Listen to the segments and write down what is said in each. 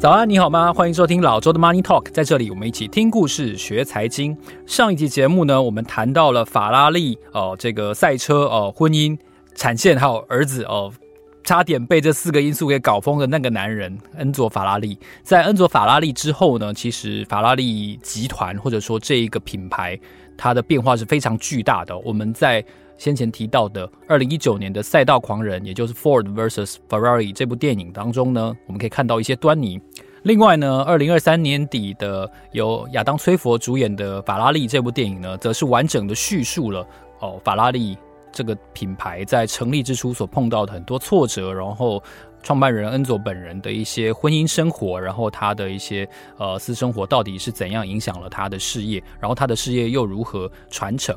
早安，你好吗？欢迎收听老周的 Money Talk，在这里我们一起听故事、学财经。上一集节目呢，我们谈到了法拉利哦、呃，这个赛车哦、婚姻、产线还有儿子哦、呃，差点被这四个因素给搞疯的那个男人恩佐法拉利。在恩佐法拉利之后呢，其实法拉利集团或者说这一个品牌，它的变化是非常巨大的。我们在先前提到的二零一九年的《赛道狂人》，也就是 Ford vs Ferrari 这部电影当中呢，我们可以看到一些端倪。另外呢，二零二三年底的由亚当·崔佛主演的《法拉利》这部电影呢，则是完整的叙述了哦，法拉利这个品牌在成立之初所碰到的很多挫折，然后。创办人恩佐本人的一些婚姻生活，然后他的一些呃私生活到底是怎样影响了他的事业，然后他的事业又如何传承？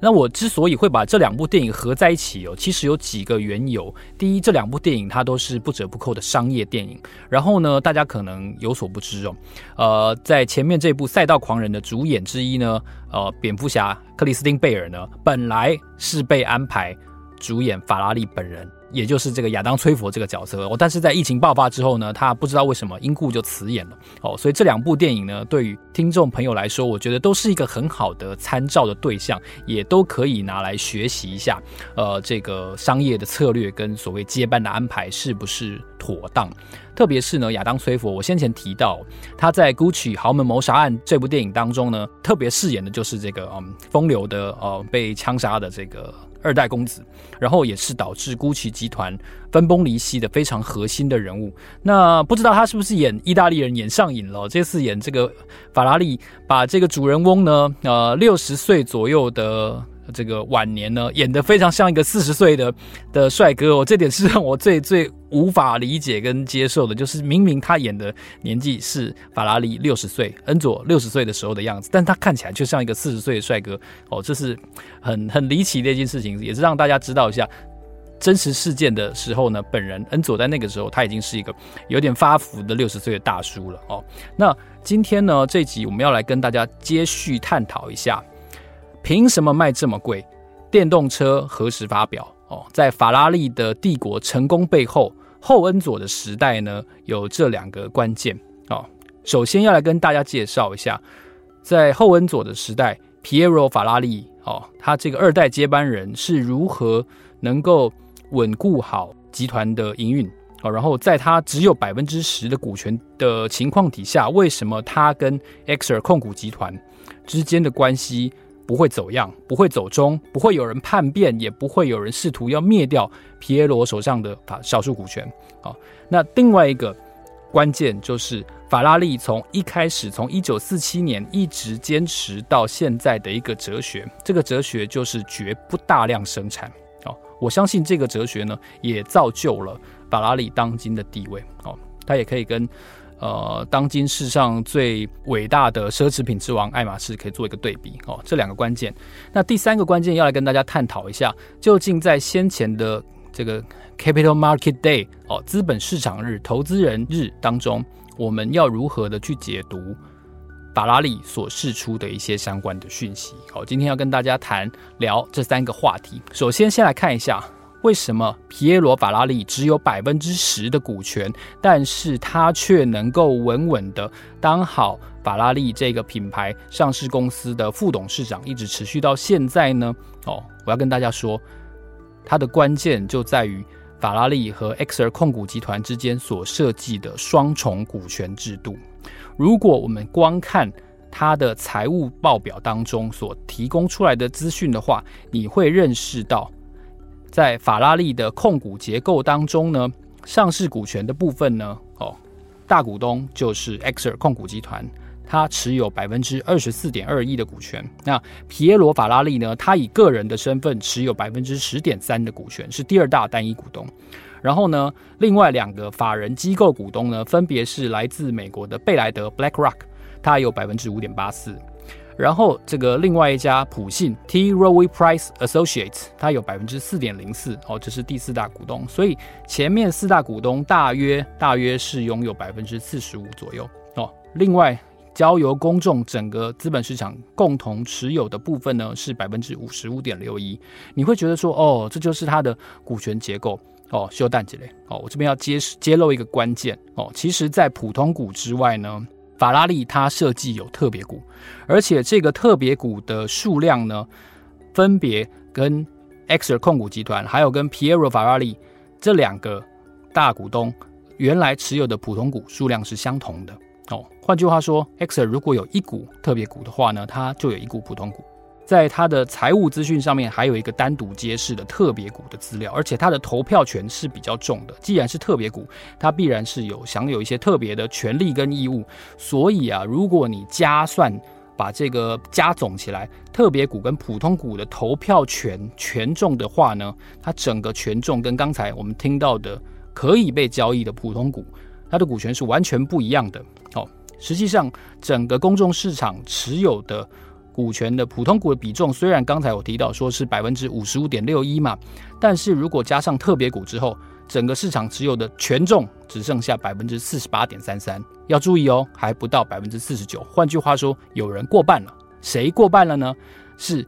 那我之所以会把这两部电影合在一起哦，其实有几个缘由。第一，这两部电影它都是不折不扣的商业电影。然后呢，大家可能有所不知哦，呃，在前面这部《赛道狂人》的主演之一呢，呃，蝙蝠侠克里斯汀贝尔呢，本来是被安排主演法拉利本人。也就是这个亚当·崔佛这个角色哦，但是在疫情爆发之后呢，他不知道为什么因故就辞演了哦，所以这两部电影呢，对于听众朋友来说，我觉得都是一个很好的参照的对象，也都可以拿来学习一下。呃，这个商业的策略跟所谓接班的安排是不是妥当？特别是呢，亚当·崔佛，我先前提到他在《GUCCI 豪门谋杀案》这部电影当中呢，特别饰演的就是这个嗯风流的呃被枪杀的这个。二代公子，然后也是导致 GUCCI 集团分崩离析的非常核心的人物。那不知道他是不是演意大利人演上瘾了？这次演这个法拉利，把这个主人翁呢，呃，六十岁左右的。这个晚年呢，演得非常像一个四十岁的的帅哥哦，这点是让我最最无法理解跟接受的，就是明明他演的年纪是法拉利六十岁，恩佐六十岁的时候的样子，但他看起来就像一个四十岁的帅哥哦，这是很很离奇的一件事情，也是让大家知道一下真实事件的时候呢，本人恩佐在那个时候他已经是一个有点发福的六十岁的大叔了哦。那今天呢，这集我们要来跟大家接续探讨一下。凭什么卖这么贵？电动车何时发表？哦，在法拉利的帝国成功背后，后恩佐的时代呢，有这两个关键哦。首先要来跟大家介绍一下，在后恩佐的时代，皮耶罗·法拉利哦，他这个二代接班人是如何能够稳固好集团的营运哦，然后在他只有百分之十的股权的情况底下，为什么他跟 Exor 控股集团之间的关系？不会走样，不会走中，不会有人叛变，也不会有人试图要灭掉皮耶罗手上的法少数股权。好，那另外一个关键就是法拉利从一开始，从一九四七年一直坚持到现在的一个哲学，这个哲学就是绝不大量生产。好，我相信这个哲学呢，也造就了法拉利当今的地位。哦，它也可以跟。呃，当今世上最伟大的奢侈品之王爱马仕可以做一个对比哦，这两个关键。那第三个关键要来跟大家探讨一下，究竟在先前的这个 Capital Market Day 哦，资本市场日、投资人日当中，我们要如何的去解读法拉利所释出的一些相关的讯息？好，今天要跟大家谈聊这三个话题。首先，先来看一下。为什么皮耶罗·法拉利只有百分之十的股权，但是他却能够稳稳的当好法拉利这个品牌上市公司的副董事长，一直持续到现在呢？哦，我要跟大家说，它的关键就在于法拉利和 Exor 控股集团之间所设计的双重股权制度。如果我们光看它的财务报表当中所提供出来的资讯的话，你会认识到。在法拉利的控股结构当中呢，上市股权的部分呢，哦，大股东就是 Exor 控股集团，他持有百分之二十四点二一的股权。那皮耶罗·法拉利呢，他以个人的身份持有百分之十点三的股权，是第二大单一股东。然后呢，另外两个法人机构股东呢，分别是来自美国的贝莱德 （BlackRock），他有百分之五点八四。然后这个另外一家普信 T. Rowe Price Associates，它有百分之四点零四哦，这是第四大股东。所以前面四大股东大约大约是拥有百分之四十五左右哦。另外交由公众整个资本市场共同持有的部分呢，是百分之五十五点六一。你会觉得说哦，这就是它的股权结构哦。修蛋姐嘞哦，我这边要揭揭露一个关键哦，其实在普通股之外呢。法拉利它设计有特别股，而且这个特别股的数量呢，分别跟 Exor 控股集团还有跟 Piero 法拉利这两个大股东原来持有的普通股数量是相同的哦。换句话说，Exor 如果有一股特别股的话呢，它就有一股普通股。在它的财务资讯上面，还有一个单独揭示的特别股的资料，而且它的投票权是比较重的。既然是特别股，它必然是有享有一些特别的权利跟义务。所以啊，如果你加算把这个加总起来，特别股跟普通股的投票权权重的话呢，它整个权重跟刚才我们听到的可以被交易的普通股，它的股权是完全不一样的。哦，实际上整个公众市场持有的。股权的普通股的比重，虽然刚才我提到说是百分之五十五点六一嘛，但是如果加上特别股之后，整个市场持有的权重只剩下百分之四十八点三三。要注意哦，还不到百分之四十九。换句话说，有人过半了。谁过半了呢？是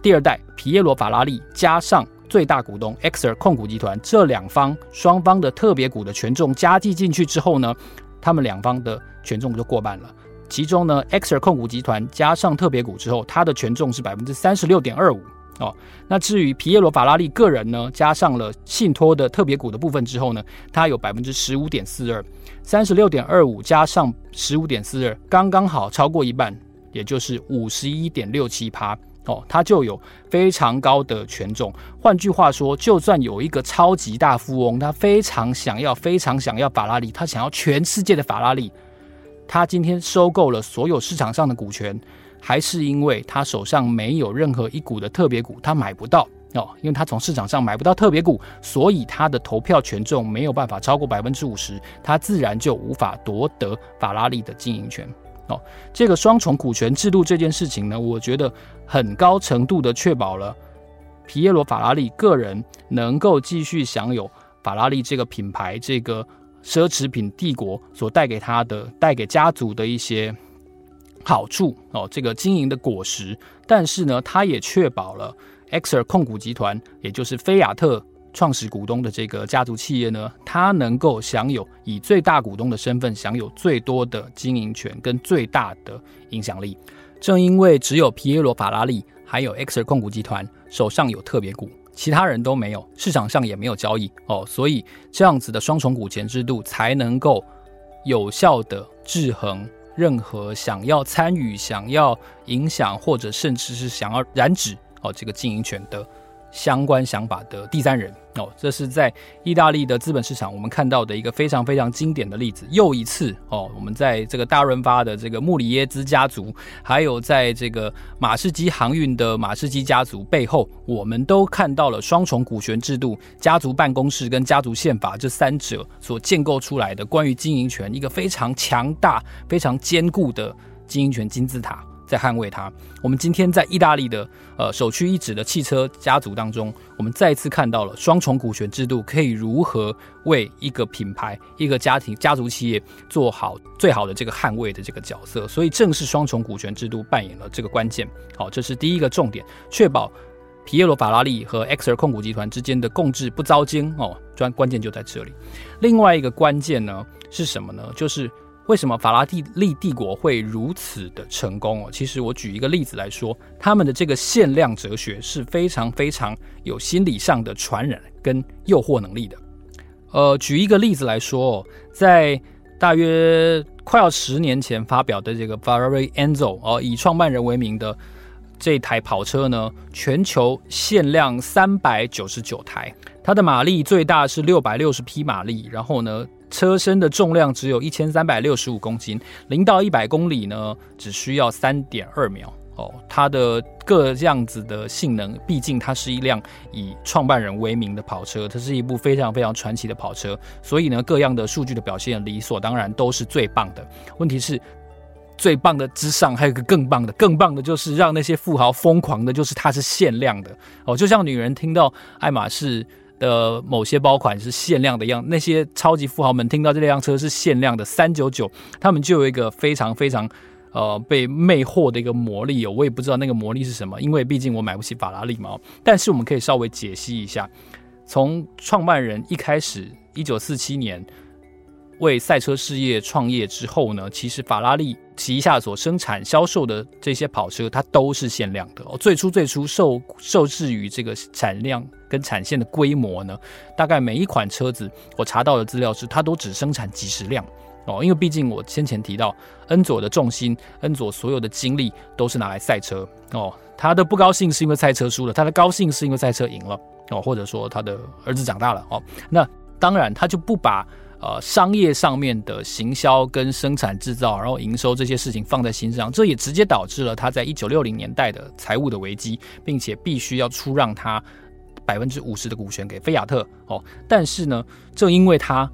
第二代皮耶罗法拉利加上最大股东 Exor 控股集团这两方双方的特别股的权重加计进去之后呢，他们两方的权重就过半了。其中呢，Exor 控股集团加上特别股之后，它的权重是百分之三十六点二五哦。那至于皮耶罗法拉利个人呢，加上了信托的特别股的部分之后呢，它有百分之十五点四二，三十六点二五加上十五点四二，刚刚好超过一半，也就是五十一点六七趴哦，它就有非常高的权重。换句话说，就算有一个超级大富翁，他非常想要，非常想要法拉利，他想要全世界的法拉利。他今天收购了所有市场上的股权，还是因为他手上没有任何一股的特别股，他买不到哦，因为他从市场上买不到特别股，所以他的投票权重没有办法超过百分之五十，他自然就无法夺得法拉利的经营权哦。这个双重股权制度这件事情呢，我觉得很高程度的确保了皮耶罗法拉利个人能够继续享有法拉利这个品牌这个。奢侈品帝国所带给他的、带给家族的一些好处哦，这个经营的果实。但是呢，他也确保了 Exor 控股集团，也就是菲亚特创始股东的这个家族企业呢，它能够享有以最大股东的身份享有最多的经营权跟最大的影响力。正因为只有皮耶罗法拉利还有 Exor 控股集团手上有特别股。其他人都没有，市场上也没有交易哦，所以这样子的双重股权制度才能够有效的制衡任何想要参与、想要影响或者甚至是想要染指哦这个经营权的相关想法的第三人。哦，这是在意大利的资本市场，我们看到的一个非常非常经典的例子。又一次哦，我们在这个大润发的这个穆里耶兹家族，还有在这个马士基航运的马士基家族背后，我们都看到了双重股权制度、家族办公室跟家族宪法这三者所建构出来的关于经营权一个非常强大、非常坚固的经营权金字塔。在捍卫它。我们今天在意大利的呃首屈一指的汽车家族当中，我们再次看到了双重股权制度可以如何为一个品牌、一个家庭、家族企业做好最好的这个捍卫的这个角色。所以，正是双重股权制度扮演了这个关键。好，这是第一个重点，确保皮耶罗法拉利和 Exor 控股集团之间的共治不遭惊哦。专关键就在这里。另外一个关键呢是什么呢？就是。为什么法拉第利帝国会如此的成功哦？其实我举一个例子来说，他们的这个限量哲学是非常非常有心理上的传染跟诱惑能力的。呃，举一个例子来说，在大约快要十年前发表的这个 Ferrari Enzo 哦，以创办人为名的这台跑车呢，全球限量三百九十九台，它的马力最大是六百六十匹马力，然后呢。车身的重量只有一千三百六十五公斤，零到一百公里呢只需要三点二秒。哦，它的各样子的性能，毕竟它是一辆以创办人为名的跑车，它是一部非常非常传奇的跑车，所以呢，各样的数据的表现理所当然都是最棒的。问题是，最棒的之上还有一个更棒的，更棒的就是让那些富豪疯狂的，就是它是限量的哦，就像女人听到爱马仕的某些包款是限量的样，那些超级富豪们听到这辆车是限量的三九九，他们就有一个非常非常。呃，被魅惑的一个魔力哦，我也不知道那个魔力是什么，因为毕竟我买不起法拉利嘛。但是我们可以稍微解析一下，从创办人一开始，一九四七年为赛车事业创业之后呢，其实法拉利旗下所生产销售的这些跑车，它都是限量的哦。最初最初受受制于这个产量跟产线的规模呢，大概每一款车子，我查到的资料是，它都只生产几十辆。哦，因为毕竟我先前提到，恩佐的重心，恩佐所有的精力都是拿来赛车。哦，他的不高兴是因为赛车输了，他的高兴是因为赛车赢了。哦，或者说他的儿子长大了。哦，那当然他就不把呃商业上面的行销跟生产制造，然后营收这些事情放在心上，这也直接导致了他在一九六零年代的财务的危机，并且必须要出让他百分之五十的股权给菲亚特。哦，但是呢，正因为他。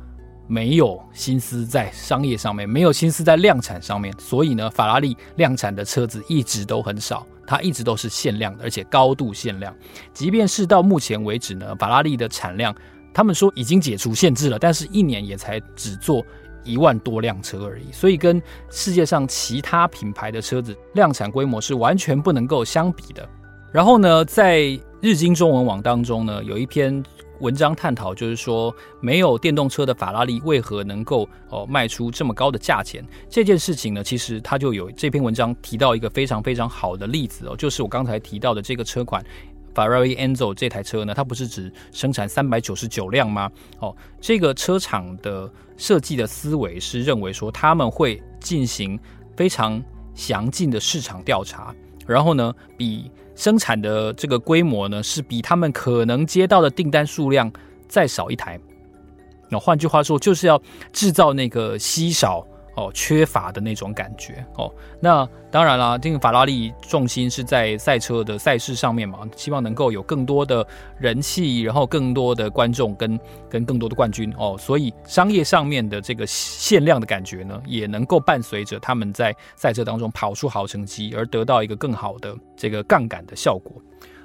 没有心思在商业上面，没有心思在量产上面，所以呢，法拉利量产的车子一直都很少，它一直都是限量的，而且高度限量。即便是到目前为止呢，法拉利的产量，他们说已经解除限制了，但是一年也才只做一万多辆车而已，所以跟世界上其他品牌的车子量产规模是完全不能够相比的。然后呢，在日经中文网当中呢，有一篇。文章探讨就是说，没有电动车的法拉利为何能够哦卖出这么高的价钱？这件事情呢，其实它就有这篇文章提到一个非常非常好的例子哦，就是我刚才提到的这个车款 Ferrari Enzo 这台车呢，它不是只生产三百九十九辆吗？哦，这个车厂的设计的思维是认为说，他们会进行非常详尽的市场调查，然后呢，比生产的这个规模呢，是比他们可能接到的订单数量再少一台。那换句话说，就是要制造那个稀少。哦，缺乏的那种感觉哦。那当然啦，这个法拉利重心是在赛车的赛事上面嘛，希望能够有更多的人气，然后更多的观众跟跟更多的冠军哦。所以商业上面的这个限量的感觉呢，也能够伴随着他们在赛车当中跑出好成绩，而得到一个更好的这个杠杆的效果。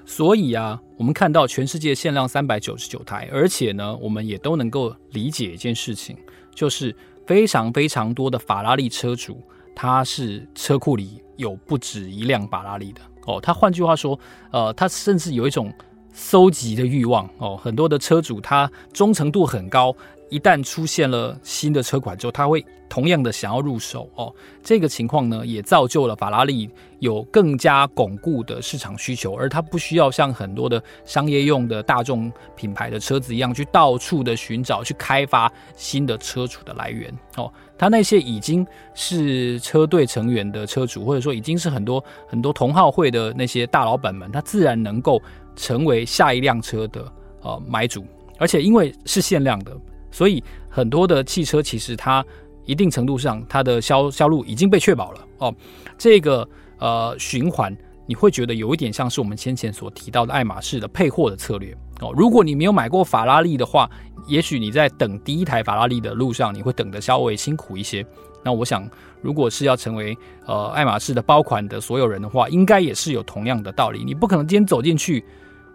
所以啊，我们看到全世界限量三百九十九台，而且呢，我们也都能够理解一件事情，就是。非常非常多的法拉利车主，他是车库里有不止一辆法拉利的哦。他换句话说，呃，他甚至有一种搜集的欲望哦。很多的车主他忠诚度很高。一旦出现了新的车款之后，他会同样的想要入手哦。这个情况呢，也造就了法拉利有更加巩固的市场需求，而它不需要像很多的商业用的大众品牌的车子一样，去到处的寻找、去开发新的车主的来源哦。他那些已经是车队成员的车主，或者说已经是很多很多同好会的那些大老板们，他自然能够成为下一辆车的呃买主，而且因为是限量的。所以很多的汽车其实它一定程度上它的销销路已经被确保了哦。这个呃循环你会觉得有一点像是我们先前所提到的爱马仕的配货的策略哦。如果你没有买过法拉利的话，也许你在等第一台法拉利的路上你会等得稍微辛苦一些。那我想，如果是要成为呃爱马仕的包款的所有人的话，应该也是有同样的道理。你不可能今天走进去，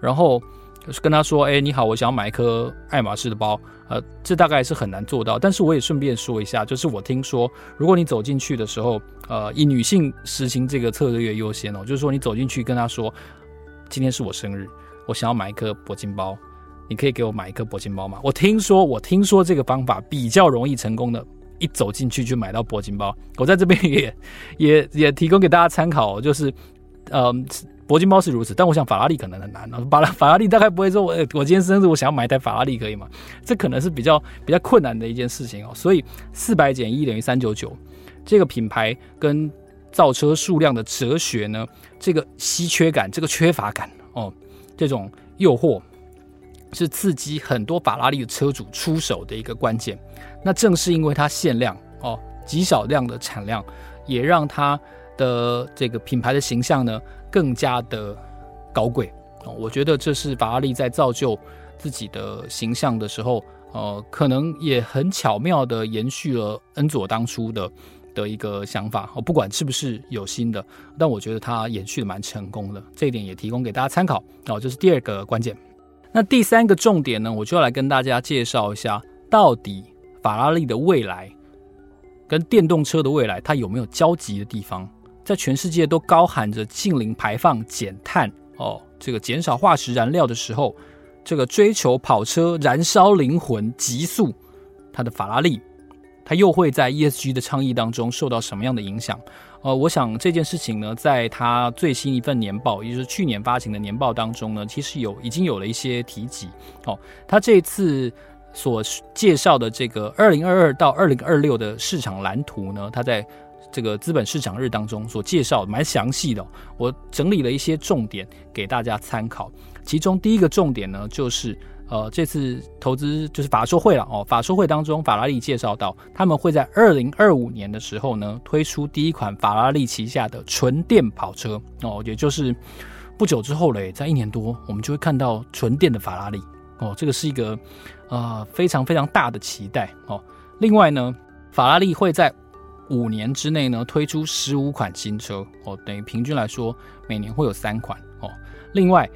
然后。就是跟他说：“哎，你好，我想要买一颗爱马仕的包。呃，这大概是很难做到。但是我也顺便说一下，就是我听说，如果你走进去的时候，呃，以女性实行这个策略优先哦，就是说你走进去跟他说，今天是我生日，我想要买一颗铂金包，你可以给我买一颗铂金包吗？我听说，我听说这个方法比较容易成功的，一走进去就买到铂金包。我在这边也也也提供给大家参考，就是，呃。”铂金包是如此，但我想法拉利可能很难。法拉法拉利大概不会说，我我今天生日，我想要买一台法拉利，可以吗？这可能是比较比较困难的一件事情哦。所以四百减一等于三九九，这个品牌跟造车数量的哲学呢，这个稀缺感，这个缺乏感哦，这种诱惑是刺激很多法拉利的车主出手的一个关键。那正是因为它限量哦，极少量的产量，也让它的这个品牌的形象呢更加的高贵哦。我觉得这是法拉利在造就自己的形象的时候，呃，可能也很巧妙的延续了恩佐当初的的一个想法哦。不管是不是有新的，但我觉得它延续的蛮成功的，这一点也提供给大家参考哦。这是第二个关键。那第三个重点呢，我就要来跟大家介绍一下，到底法拉利的未来跟电动车的未来，它有没有交集的地方？在全世界都高喊着净零排放、减碳哦，这个减少化石燃料的时候，这个追求跑车燃烧灵魂极速，它的法拉利，它又会在 ESG 的倡议当中受到什么样的影响？呃，我想这件事情呢，在它最新一份年报，也就是去年发行的年报当中呢，其实有已经有了一些提及。哦，它这次所介绍的这个二零二二到二零二六的市场蓝图呢，它在这个资本市场日当中所介绍蛮详细的。我整理了一些重点给大家参考，其中第一个重点呢，就是。呃，这次投资就是法说会了哦。法说会当中，法拉利介绍到，他们会在二零二五年的时候呢，推出第一款法拉利旗下的纯电跑车哦，也就是不久之后嘞，在一年多，我们就会看到纯电的法拉利哦。这个是一个呃非常非常大的期待哦。另外呢，法拉利会在五年之内呢推出十五款新车哦，等于平均来说每年会有三款哦。另外。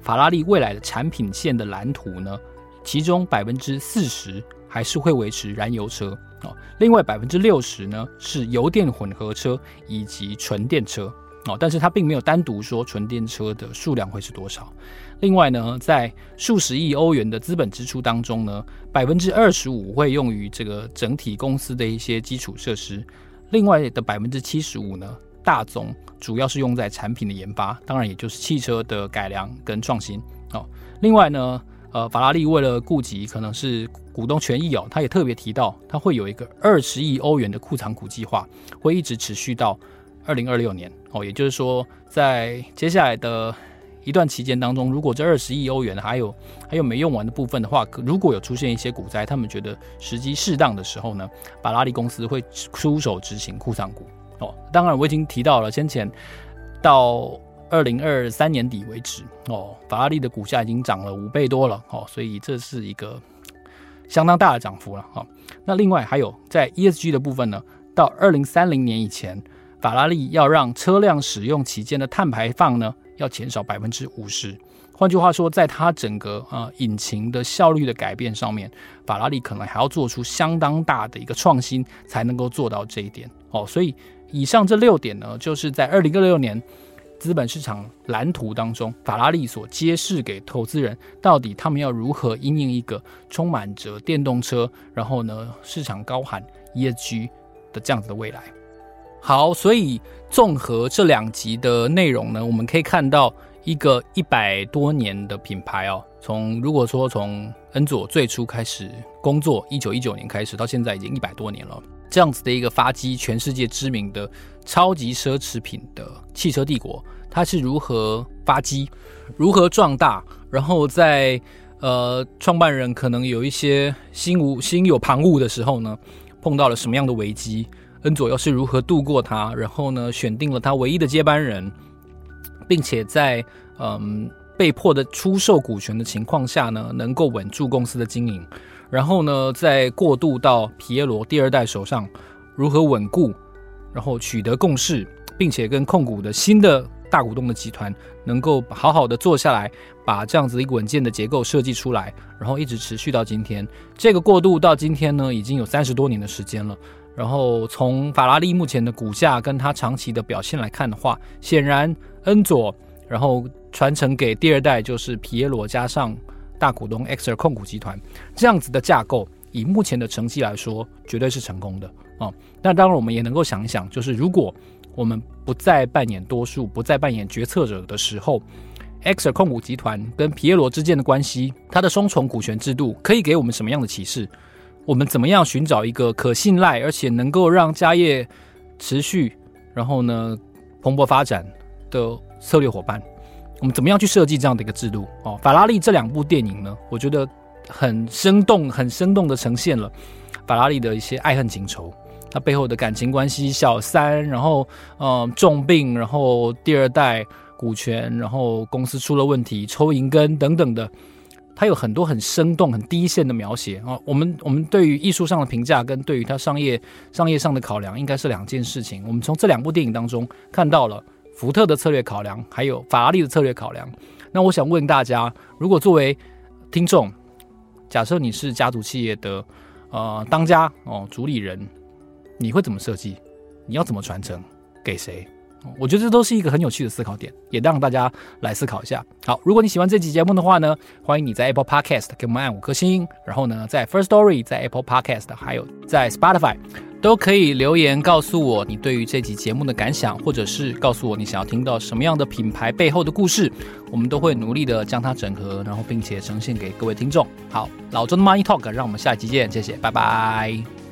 法拉利未来的产品线的蓝图呢，其中百分之四十还是会维持燃油车哦，另外百分之六十呢是油电混合车以及纯电车哦，但是它并没有单独说纯电车的数量会是多少。另外呢，在数十亿欧元的资本支出当中呢，百分之二十五会用于这个整体公司的一些基础设施，另外的百分之七十五呢，大宗主要是用在产品的研发，当然也就是汽车的改良跟创新哦。另外呢，呃，法拉利为了顾及可能是股东权益哦，他也特别提到，他会有一个二十亿欧元的库藏股计划，会一直持续到二零二六年哦。也就是说，在接下来的一段期间当中，如果这二十亿欧元还有还有没用完的部分的话，如果有出现一些股灾，他们觉得时机适当的时候呢，法拉利公司会出手执行库藏股。哦，当然我已经提到了，先前到二零二三年底为止，哦，法拉利的股价已经涨了五倍多了，哦，所以这是一个相当大的涨幅了，哦。那另外还有在 ESG 的部分呢，到二零三零年以前，法拉利要让车辆使用期间的碳排放呢要减少百分之五十。换句话说，在它整个、呃、引擎的效率的改变上面，法拉利可能还要做出相当大的一个创新，才能够做到这一点，哦，所以。以上这六点呢，就是在二零二六年资本市场蓝图当中，法拉利所揭示给投资人，到底他们要如何因应一个充满着电动车，然后呢市场高喊 ESG 的这样子的未来。好，所以综合这两集的内容呢，我们可以看到一个一百多年的品牌哦，从如果说从恩佐最初开始工作，一九一九年开始到现在已经一百多年了。这样子的一个发迹全世界知名的超级奢侈品的汽车帝国，它是如何发迹、如何壮大？然后在呃创办人可能有一些心无心有旁骛的时候呢，碰到了什么样的危机？恩佐又是如何度过他？然后呢，选定了他唯一的接班人，并且在嗯被迫的出售股权的情况下呢，能够稳住公司的经营。然后呢，再过渡到皮耶罗第二代手上，如何稳固，然后取得共识，并且跟控股的新的大股东的集团能够好好的坐下来，把这样子一个稳健的结构设计出来，然后一直持续到今天。这个过渡到今天呢，已经有三十多年的时间了。然后从法拉利目前的股价跟它长期的表现来看的话，显然恩佐，然后传承给第二代就是皮耶罗加上。大股东 Exor 控股集团这样子的架构，以目前的成绩来说，绝对是成功的啊、哦。那当然，我们也能够想一想，就是如果我们不再扮演多数，不再扮演决策者的时候，EXO 控股集团跟皮耶罗之间的关系，它的双重股权制度可以给我们什么样的启示？我们怎么样寻找一个可信赖而且能够让家业持续，然后呢蓬勃发展的策略伙伴？我们怎么样去设计这样的一个制度？哦，法拉利这两部电影呢，我觉得很生动、很生动地呈现了法拉利的一些爱恨情仇，他背后的感情关系，小三，然后嗯、重病，然后第二代股权，然后公司出了问题，抽银根等等的。它有很多很生动、很第一线的描写啊！我们我们对于艺术上的评价跟对于它商业商业上的考量应该是两件事情。我们从这两部电影当中看到了福特的策略考量，还有法拉利的策略考量。那我想问大家，如果作为听众，假设你是家族企业的呃当家哦主理人，你会怎么设计？你要怎么传承？给谁？我觉得这都是一个很有趣的思考点，也让大家来思考一下。好，如果你喜欢这期节目的话呢，欢迎你在 Apple Podcast 给我们按五颗星，然后呢，在 First Story、在 Apple Podcast 还有在 Spotify 都可以留言告诉我你对于这期节目的感想，或者是告诉我你想要听到什么样的品牌背后的故事，我们都会努力的将它整合，然后并且呈现给各位听众。好，老周的 Money Talk，让我们下期见，谢谢，拜拜。